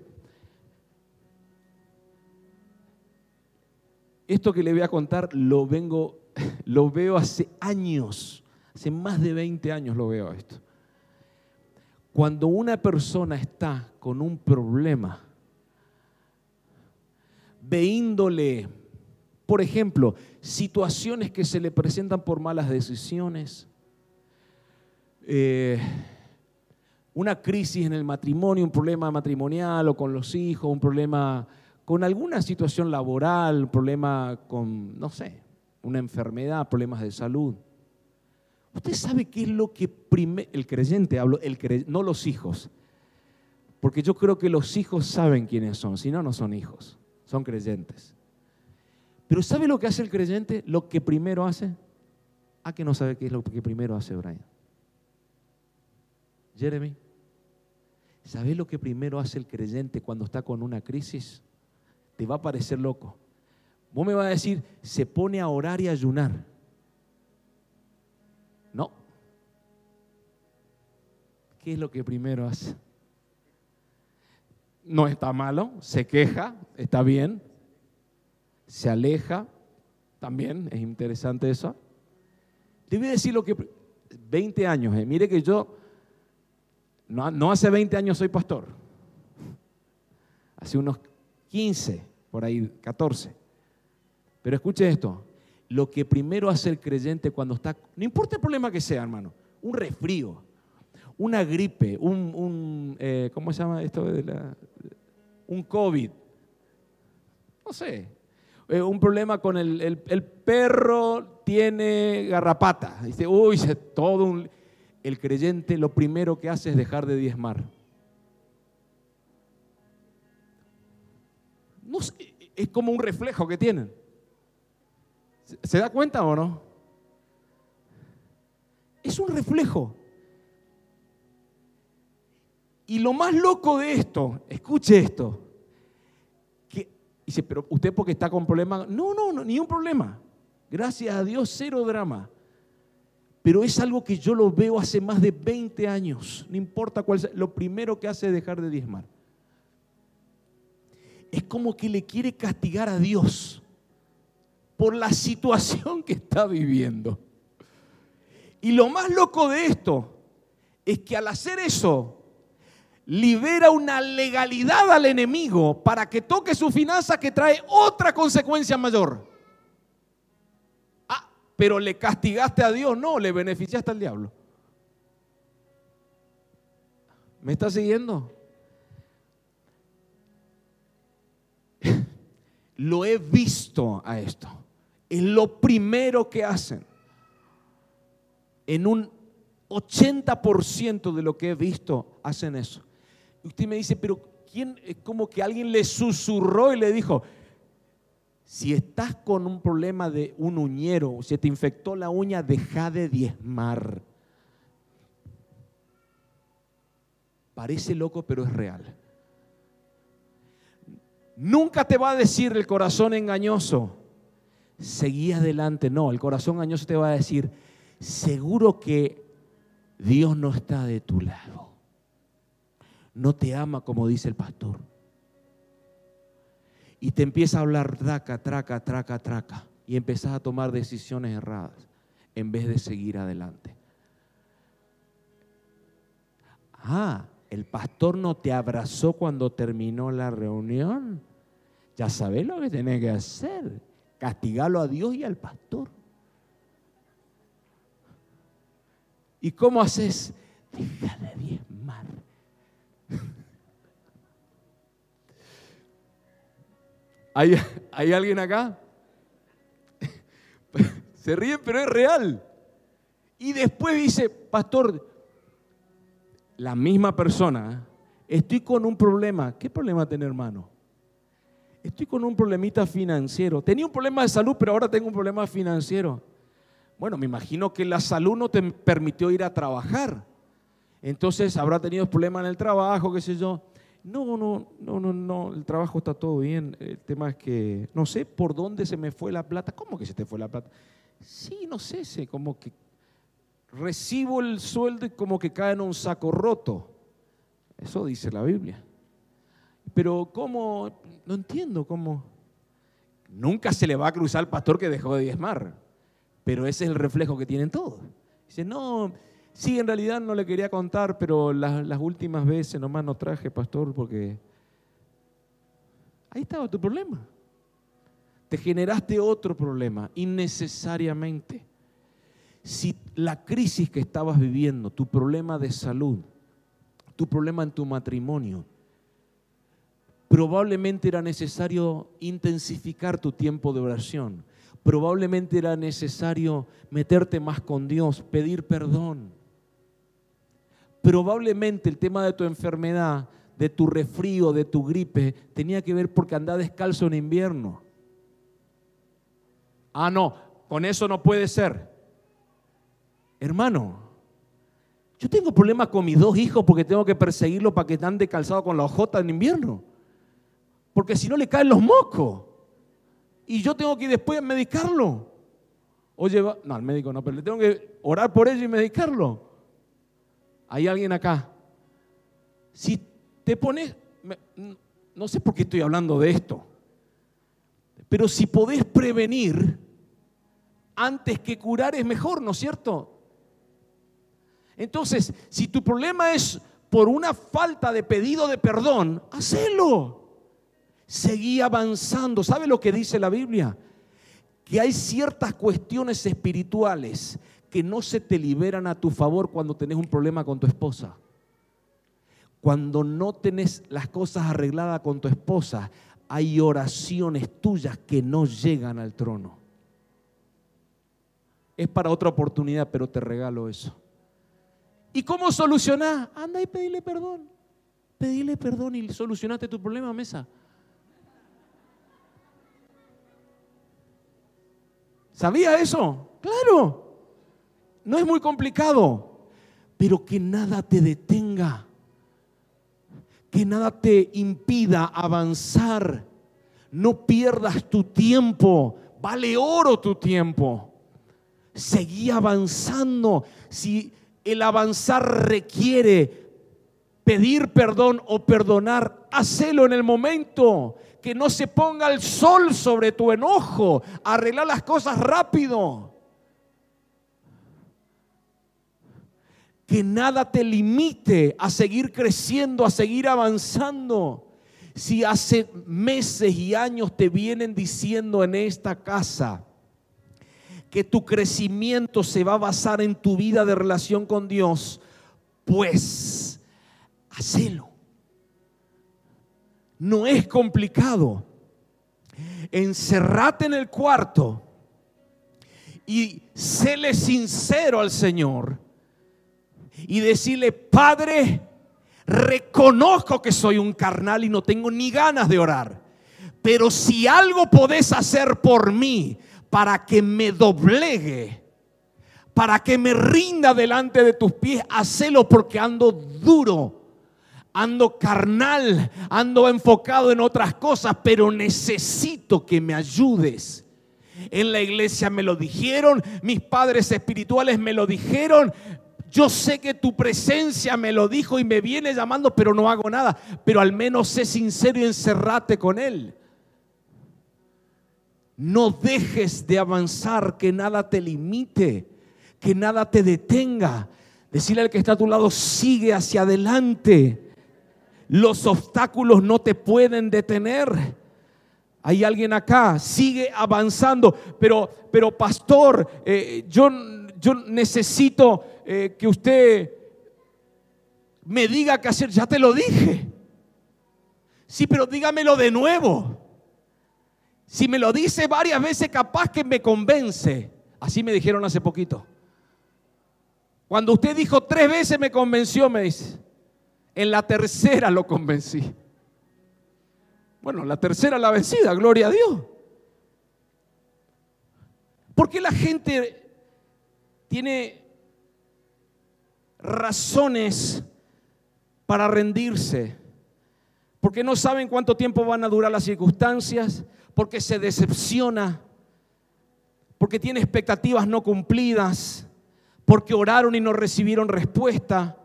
Esto que le voy a contar lo vengo, lo veo hace años, hace más de 20 años lo veo esto. Cuando una persona está con un problema, veíndole, por ejemplo, situaciones que se le presentan por malas decisiones, eh, una crisis en el matrimonio, un problema matrimonial o con los hijos, un problema con alguna situación laboral, un problema con, no sé, una enfermedad, problemas de salud. Usted sabe qué es lo que primero, el creyente hablo, el no los hijos, porque yo creo que los hijos saben quiénes son, si no, no son hijos, son creyentes. Pero ¿sabe lo que hace el creyente? Lo que primero hace. ¿A ah, que no sabe qué es lo que primero hace Brian? Jeremy, ¿sabe lo que primero hace el creyente cuando está con una crisis? Te va a parecer loco. Vos me vas a decir, se pone a orar y a ayunar. No. ¿Qué es lo que primero hace? No está malo, se queja, está bien, se aleja, también es interesante eso. Te voy a decir lo que 20 años, eh. mire que yo no, hace 20 años soy pastor, hace unos 15, por ahí 14. Pero escuche esto, lo que primero hace el creyente cuando está, no importa el problema que sea, hermano, un resfrío, una gripe, un, eh, ¿cómo se llama esto? Un COVID, no sé, eh, un problema con el, el, perro tiene garrapata, dice, uy, todo un... El creyente lo primero que hace es dejar de diezmar. Es como un reflejo que tienen. ¿Se da cuenta o no? Es un reflejo. Y lo más loco de esto, escuche esto, que dice, pero usted porque está con problemas, no, no, no, ni un problema. Gracias a Dios, cero drama. Pero es algo que yo lo veo hace más de 20 años, no importa cuál sea, lo primero que hace es dejar de diezmar. Es como que le quiere castigar a Dios por la situación que está viviendo. Y lo más loco de esto es que al hacer eso, libera una legalidad al enemigo para que toque su finanza que trae otra consecuencia mayor. Pero le castigaste a Dios, no, le beneficiaste al diablo. ¿Me está siguiendo? Lo he visto a esto. Es lo primero que hacen. En un 80% de lo que he visto hacen eso. Usted me dice, pero ¿quién? Es como que alguien le susurró y le dijo, si estás con un problema de un uñero, si te infectó la uña, deja de diezmar. Parece loco, pero es real. Nunca te va a decir el corazón engañoso, seguí adelante. No, el corazón engañoso te va a decir, seguro que Dios no está de tu lado. No te ama como dice el pastor. Y te empieza a hablar traca, traca, traca, traca. Y empiezas a tomar decisiones erradas en vez de seguir adelante. Ah, el pastor no te abrazó cuando terminó la reunión. Ya sabes lo que tenés que hacer. Castigarlo a Dios y al pastor. ¿Y cómo haces? Deja de diezmar. ¿Hay, ¿Hay alguien acá? Se ríe, pero es real. Y después dice, pastor, la misma persona, estoy con un problema. ¿Qué problema tiene hermano? Estoy con un problemita financiero. Tenía un problema de salud, pero ahora tengo un problema financiero. Bueno, me imagino que la salud no te permitió ir a trabajar. Entonces habrá tenido problemas en el trabajo, qué sé yo. No, no, no, no, no, el trabajo está todo bien. El tema es que no sé por dónde se me fue la plata. ¿Cómo que se te fue la plata? Sí, no sé, sé como que recibo el sueldo y como que cae en un saco roto. Eso dice la Biblia. Pero ¿cómo? No entiendo cómo. Nunca se le va a cruzar al pastor que dejó de diezmar, pero ese es el reflejo que tienen todos. Dice, no, sí, en realidad no le quería contar, pero las, últimas veces nomás no traje, pastor, porque ahí estaba tu problema. Te generaste otro problema, innecesariamente. Si la crisis que estabas viviendo, tu problema de salud, tu problema en tu matrimonio, probablemente era necesario intensificar tu tiempo de oración. Probablemente era necesario meterte más con Dios, pedir perdón. Probablemente el tema de tu enfermedad, de tu resfrío, de tu gripe, tenía que ver porque andaba descalzo en invierno. Ah, no, con eso no puede ser. Hermano, yo tengo problemas con mis dos hijos porque tengo que perseguirlos para que estén calzado con la ojota en invierno. Porque si no le caen los mocos. Y yo tengo que ir después medicarlo. Oye, no, al médico no, pero le tengo que orar por ello y medicarlo. Hay alguien acá. Si te pones, no sé por qué estoy hablando de esto, pero si podés prevenir, antes que curar es mejor, ¿no es cierto? Entonces, si tu problema es por una falta de pedido de perdón, hacelo. Seguí avanzando. ¿Sabe lo que dice la Biblia? Que hay ciertas cuestiones espirituales que no se te liberan a tu favor cuando tenés un problema con tu esposa. Cuando no tenés las cosas arregladas con tu esposa, hay oraciones tuyas que no llegan al trono. Es para otra oportunidad, pero te regalo eso. ¿Y cómo solucionar? Anda y pedile perdón. Pedile perdón y solucionaste tu problema, mesa. ¿Sabía eso? Claro. No es muy complicado, pero que nada te detenga, que nada te impida avanzar. No pierdas tu tiempo, vale oro tu tiempo. Seguí avanzando. Si el avanzar requiere pedir perdón o perdonar, hacelo en el momento. Que no se ponga el sol sobre tu enojo. Arreglar las cosas rápido. Que nada te limite a seguir creciendo, a seguir avanzando. Si hace meses y años te vienen diciendo en esta casa, que tu crecimiento se va a basar en tu vida de relación con Dios, pues hacelo. No es complicado. Encerrate en el cuarto y séle sincero al Señor y decirle, Padre, reconozco que soy un carnal y no tengo ni ganas de orar. Pero si algo podés hacer por mí, para que me doblegue, para que me rinda delante de tus pies. Hacelo porque ando duro, ando carnal, ando enfocado en otras cosas, pero necesito que me ayudes. En la iglesia me lo dijeron, mis padres espirituales me lo dijeron, yo sé que tu presencia me lo dijo y me viene llamando, pero no hago nada. Pero al menos sé sincero y encerrate con Él. No dejes de avanzar, que nada te limite, que nada te detenga. Decirle al que está a tu lado, sigue hacia adelante. Los obstáculos no te pueden detener. Hay alguien acá, sigue avanzando, pero, pero pastor, eh, yo, yo, necesito eh, que usted me diga qué hacer. Ya te lo dije. Sí, pero dígamelo de nuevo. Si me lo dice varias veces, capaz que me convence. Así me dijeron hace poquito. Cuando usted dijo tres veces me convenció, me dice. En la tercera lo convencí. Bueno, la tercera la vencida, gloria a Dios. Porque la gente tiene razones para rendirse. Porque no saben cuánto tiempo van a durar las circunstancias porque se decepciona, porque tiene expectativas no cumplidas, porque oraron y no recibieron respuesta,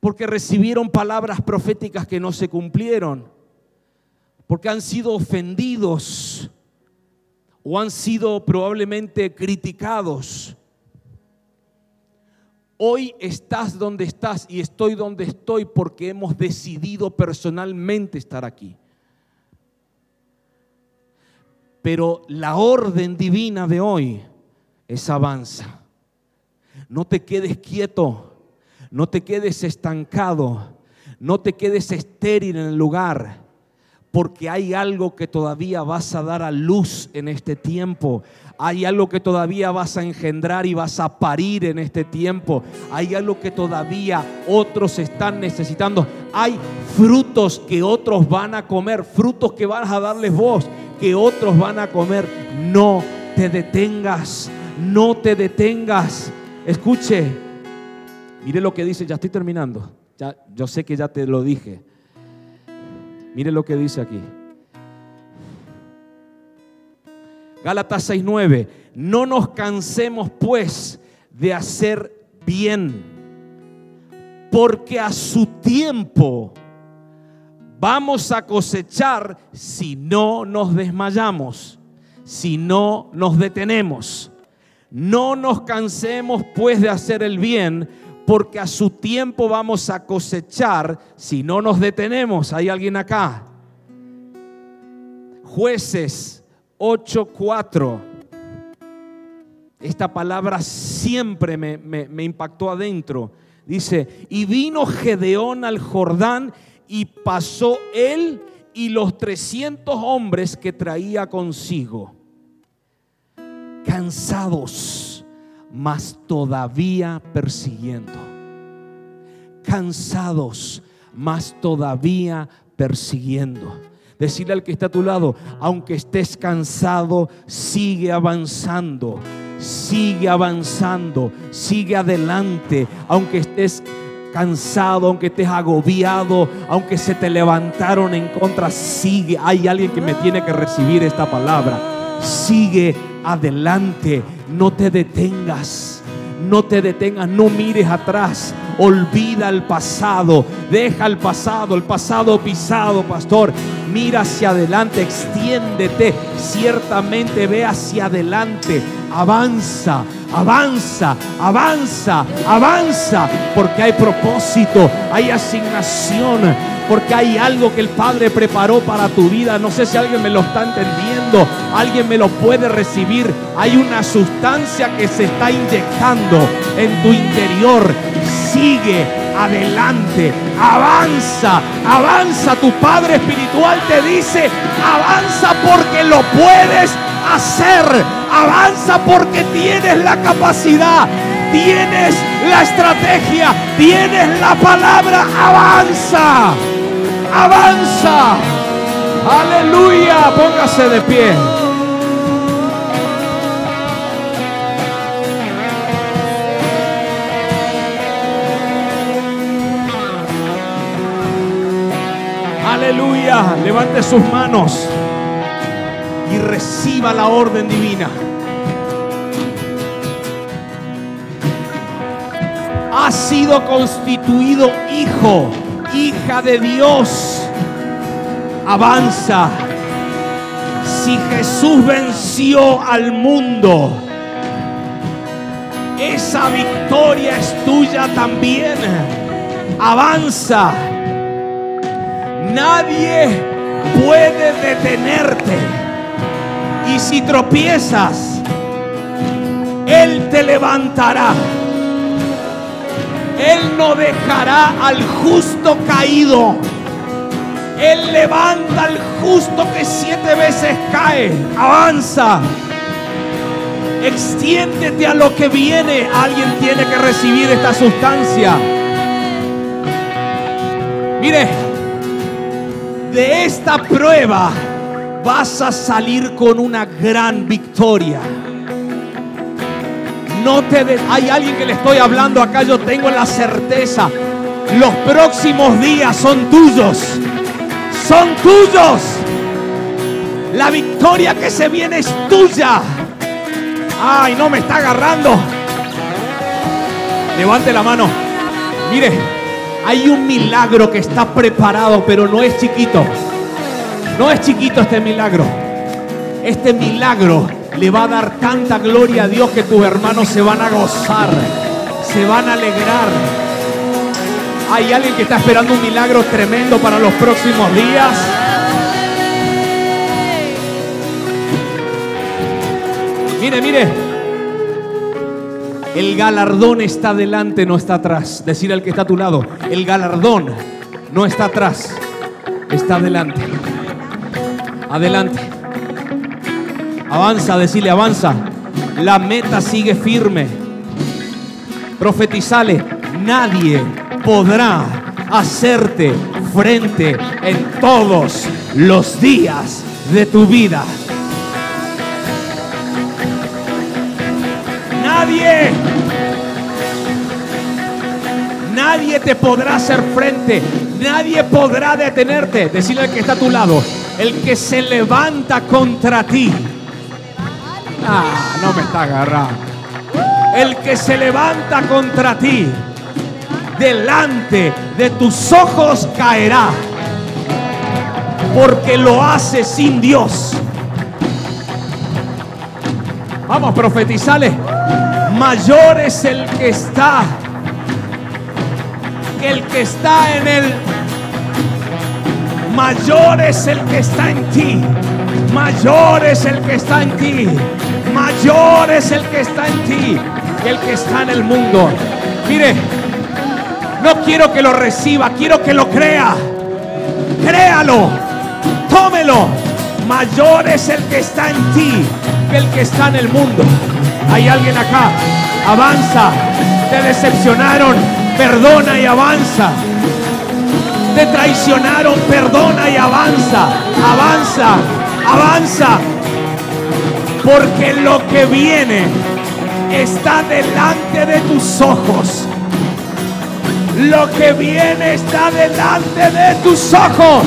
porque recibieron palabras proféticas que no se cumplieron, porque han sido ofendidos o han sido probablemente criticados. Hoy estás donde estás y estoy donde estoy porque hemos decidido personalmente estar aquí. Pero la orden divina de hoy es avanza. No te quedes quieto, no te quedes estancado, no te quedes estéril en el lugar, porque hay algo que todavía vas a dar a luz en este tiempo. Hay algo que todavía vas a engendrar y vas a parir en este tiempo. Hay algo que todavía otros están necesitando. Hay frutos que otros van a comer, frutos que vas a darles voz que otros van a comer. No te detengas, no te detengas. Escuche, mire lo que dice, ya estoy terminando. Ya, yo sé que ya te lo dije. Mire lo que dice aquí. Gálatas 6:9. No nos cansemos pues de hacer bien, porque a su tiempo vamos a cosechar si no nos desmayamos, si no nos detenemos. No nos cansemos pues de hacer el bien, porque a su tiempo vamos a cosechar si no nos detenemos. ¿Hay alguien acá? Jueces 8:4. Esta palabra siempre me, impactó adentro. Dice, y vino Gedeón al Jordán y pasó él y los 300 hombres que traía consigo, cansados, mas todavía persiguiendo. Cansados, mas todavía persiguiendo. Decirle al que está a tu lado, aunque estés cansado, sigue avanzando, sigue avanzando, sigue adelante, aunque estés cansado, aunque estés agobiado, aunque se te levantaron en contra, sigue. Hay alguien que me tiene que recibir esta palabra. Sigue adelante, no te detengas, no te detengas, no mires atrás. Olvida el pasado, deja el pasado, el pasado pisado, pastor. Mira hacia adelante, extiéndete, ciertamente ve hacia adelante, avanza, avanza, avanza, avanza, porque hay propósito, hay asignación, porque hay algo que el Padre preparó para tu vida. No sé si alguien me lo está entendiendo, alguien me lo puede recibir. Hay una sustancia que se está inyectando en tu interior. Sigue adelante, avanza, avanza. Tu Padre Espiritual te dice, avanza porque lo puedes hacer. Avanza porque tienes la capacidad, tienes la estrategia, tienes la palabra. Avanza, avanza. Aleluya, póngase de pie. Aleluya, levante sus manos y reciba la orden divina. Ha sido constituido hijo, hija de Dios. Avanza. Si Jesús venció al mundo, esa victoria es tuya también. Avanza. Nadie puede detenerte. Y si tropiezas, Él te levantará. Él no dejará al justo caído. Él levanta al justo que siete veces cae. Avanza. Extiéndete a lo que viene. Alguien tiene que recibir esta sustancia. Mire, de esta prueba vas a salir con una gran victoria. No te hay alguien que le estoy hablando acá, yo tengo la certeza. Los próximos días son tuyos. Son tuyos. La victoria que se viene es tuya. Ay, no me está agarrando. Levante la mano. Mire, hay un milagro que está preparado, pero no es chiquito. No es chiquito este milagro. Este milagro le va a dar tanta gloria a Dios que tus hermanos se van a gozar, se van a alegrar. Hay alguien que está esperando un milagro tremendo para los próximos días. Mire, mire. El galardón está delante, no está atrás. Decir al que está a tu lado, el galardón no está atrás, está adelante. Adelante. Avanza, decirle, avanza. La meta sigue firme. Profetizale, nadie podrá hacerte frente en todos los días de tu vida. Nadie, nadie te podrá hacer frente, nadie podrá detenerte. Decirle al que está a tu lado, el que se levanta contra ti. Ah, no me está agarrando. El que se levanta contra ti, delante de tus ojos caerá. Porque lo hace sin Dios. Vamos, profetizale. Mayor es el que está que el que está en el mayor es el que está en ti. Mayor es el que está en ti. Mayor es el que está en ti que el que está en el mundo. Mire, no quiero que lo reciba, quiero que lo crea. Créalo, tómelo. Mayor es el que está en ti que el que está en el mundo. Hay alguien acá. Avanza. Te decepcionaron. Perdona y avanza te traicionaron, perdona y avanza, avanza, avanza. Porque lo que viene está delante de tus ojos. Lo que viene está delante de tus ojos.